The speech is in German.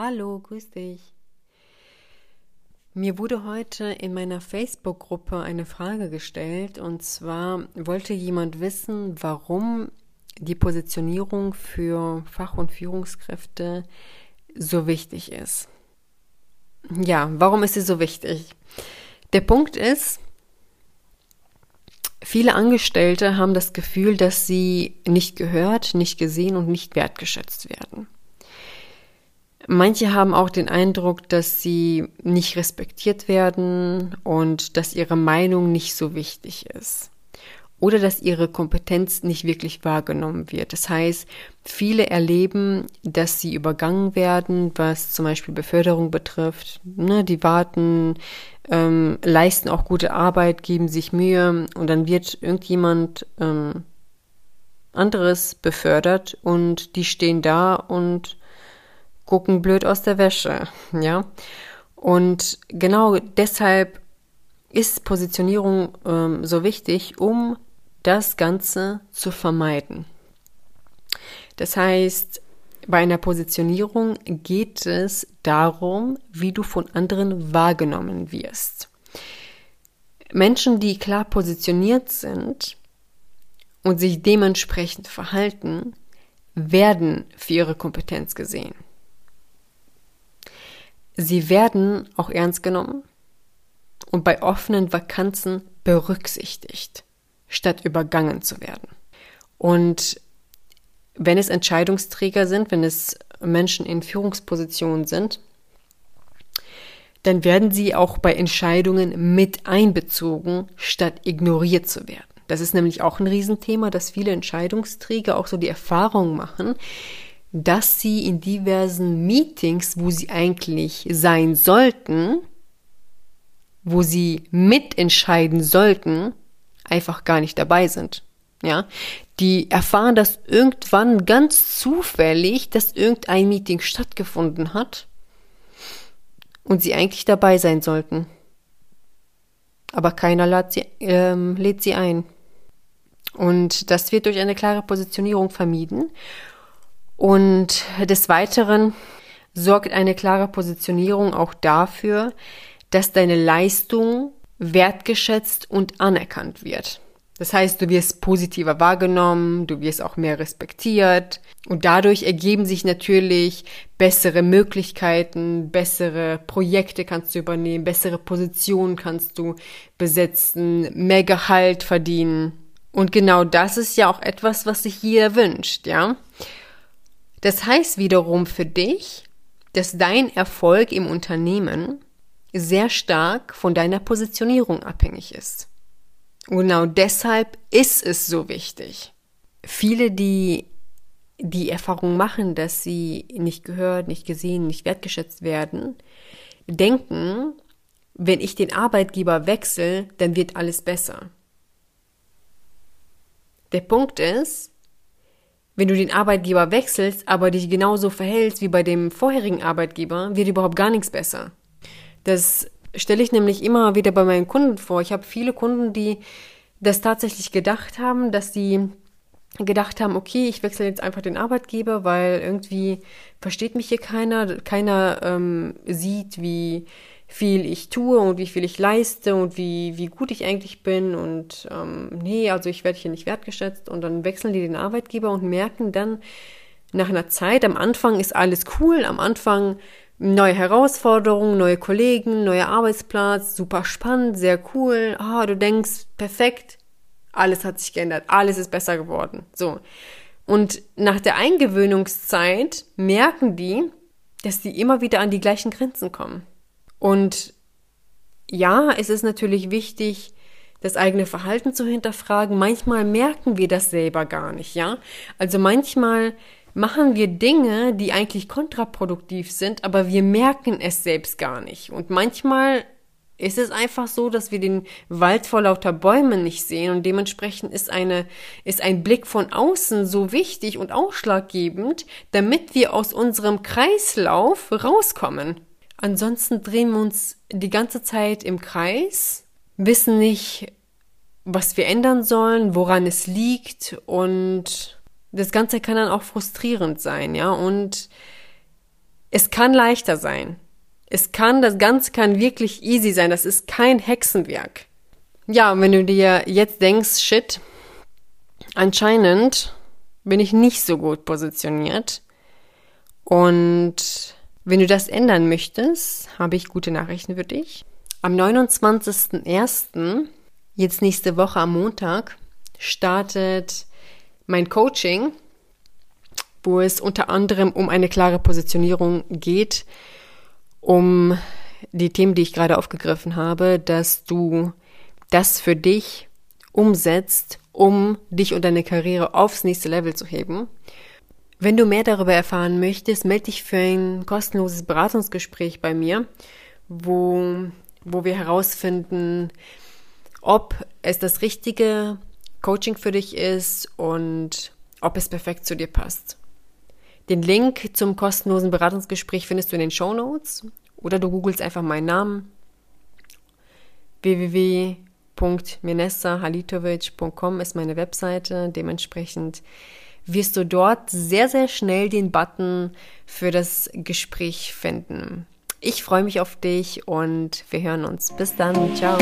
Hallo, grüß dich. Mir wurde heute in meiner Facebook-Gruppe eine Frage gestellt und zwar wollte jemand wissen, warum die Positionierung für Fach- und Führungskräfte so wichtig ist. Ja, warum ist sie so wichtig? Der Punkt ist, viele Angestellte haben das Gefühl, dass sie nicht gehört, nicht gesehen und nicht wertgeschätzt werden. Manche haben auch den Eindruck, dass sie nicht respektiert werden und dass ihre Meinung nicht so wichtig ist. Oder dass ihre Kompetenz nicht wirklich wahrgenommen wird. Das heißt, viele erleben, dass sie übergangen werden, was zum Beispiel Beförderung betrifft. Ne, die warten, ähm, leisten auch gute Arbeit, geben sich Mühe und dann wird irgendjemand ähm, anderes befördert und die stehen da und gucken blöd aus der Wäsche, ja. Und genau deshalb ist Positionierung ähm, so wichtig, um das Ganze zu vermeiden. Das heißt, bei einer Positionierung geht es darum, wie du von anderen wahrgenommen wirst. Menschen, die klar positioniert sind und sich dementsprechend verhalten, werden für ihre Kompetenz gesehen. Sie werden auch ernst genommen und bei offenen Vakanzen berücksichtigt, statt übergangen zu werden. Und wenn es Entscheidungsträger sind, wenn es Menschen in Führungspositionen sind, dann werden sie auch bei Entscheidungen mit einbezogen, statt ignoriert zu werden. Das ist nämlich auch ein Riesenthema, dass viele Entscheidungsträger auch so die Erfahrung machen, dass sie in diversen Meetings, wo sie eigentlich sein sollten, wo sie mitentscheiden sollten, einfach gar nicht dabei sind. Ja, die erfahren das irgendwann ganz zufällig, dass irgendein Meeting stattgefunden hat und sie eigentlich dabei sein sollten. Aber keiner lädt sie, ähm, lädt sie ein. Und das wird durch eine klare Positionierung vermieden. Und des Weiteren sorgt eine klare Positionierung auch dafür, dass deine Leistung wertgeschätzt und anerkannt wird. Das heißt, du wirst positiver wahrgenommen, du wirst auch mehr respektiert und dadurch ergeben sich natürlich bessere Möglichkeiten, bessere Projekte kannst du übernehmen, bessere Positionen kannst du besetzen, mehr Gehalt verdienen. Und genau das ist ja auch etwas, was sich jeder wünscht, ja? Das heißt wiederum für dich, dass dein Erfolg im Unternehmen sehr stark von deiner Positionierung abhängig ist. Und genau deshalb ist es so wichtig. Viele, die die Erfahrung machen, dass sie nicht gehört, nicht gesehen, nicht wertgeschätzt werden, denken, wenn ich den Arbeitgeber wechsle, dann wird alles besser. Der Punkt ist, wenn du den Arbeitgeber wechselst, aber dich genauso verhältst wie bei dem vorherigen Arbeitgeber, wird überhaupt gar nichts besser. Das stelle ich nämlich immer wieder bei meinen Kunden vor. Ich habe viele Kunden, die das tatsächlich gedacht haben, dass sie gedacht haben, okay, ich wechsle jetzt einfach den Arbeitgeber, weil irgendwie versteht mich hier keiner, keiner ähm, sieht, wie viel ich tue und wie viel ich leiste und wie, wie gut ich eigentlich bin. Und ähm, nee, also ich werde hier nicht wertgeschätzt. Und dann wechseln die den Arbeitgeber und merken dann nach einer Zeit, am Anfang ist alles cool, am Anfang neue Herausforderungen, neue Kollegen, neuer Arbeitsplatz, super spannend, sehr cool, ah, du denkst, perfekt, alles hat sich geändert, alles ist besser geworden, so. Und nach der Eingewöhnungszeit merken die, dass die immer wieder an die gleichen Grenzen kommen. Und ja, es ist natürlich wichtig, das eigene Verhalten zu hinterfragen. Manchmal merken wir das selber gar nicht, ja? Also manchmal machen wir Dinge, die eigentlich kontraproduktiv sind, aber wir merken es selbst gar nicht. Und manchmal ist es einfach so, dass wir den Wald vor lauter Bäumen nicht sehen und dementsprechend ist eine, ist ein Blick von außen so wichtig und ausschlaggebend, damit wir aus unserem Kreislauf rauskommen. Ansonsten drehen wir uns die ganze Zeit im Kreis, wissen nicht, was wir ändern sollen, woran es liegt und das Ganze kann dann auch frustrierend sein, ja, und es kann leichter sein. Es kann, das Ganze kann wirklich easy sein. Das ist kein Hexenwerk. Ja, und wenn du dir jetzt denkst, shit, anscheinend bin ich nicht so gut positioniert. Und wenn du das ändern möchtest, habe ich gute Nachrichten für dich. Am 29.01., jetzt nächste Woche am Montag, startet mein Coaching, wo es unter anderem um eine klare Positionierung geht, um die Themen, die ich gerade aufgegriffen habe, dass du das für dich umsetzt, um dich und deine Karriere aufs nächste Level zu heben. Wenn du mehr darüber erfahren möchtest, melde dich für ein kostenloses Beratungsgespräch bei mir, wo, wo wir herausfinden, ob es das richtige Coaching für dich ist und ob es perfekt zu dir passt. Den Link zum kostenlosen Beratungsgespräch findest du in den Show Notes oder du googelst einfach meinen Namen www.menessa-halitovic.com ist meine Webseite. Dementsprechend wirst du dort sehr, sehr schnell den Button für das Gespräch finden. Ich freue mich auf dich und wir hören uns. Bis dann. Ciao.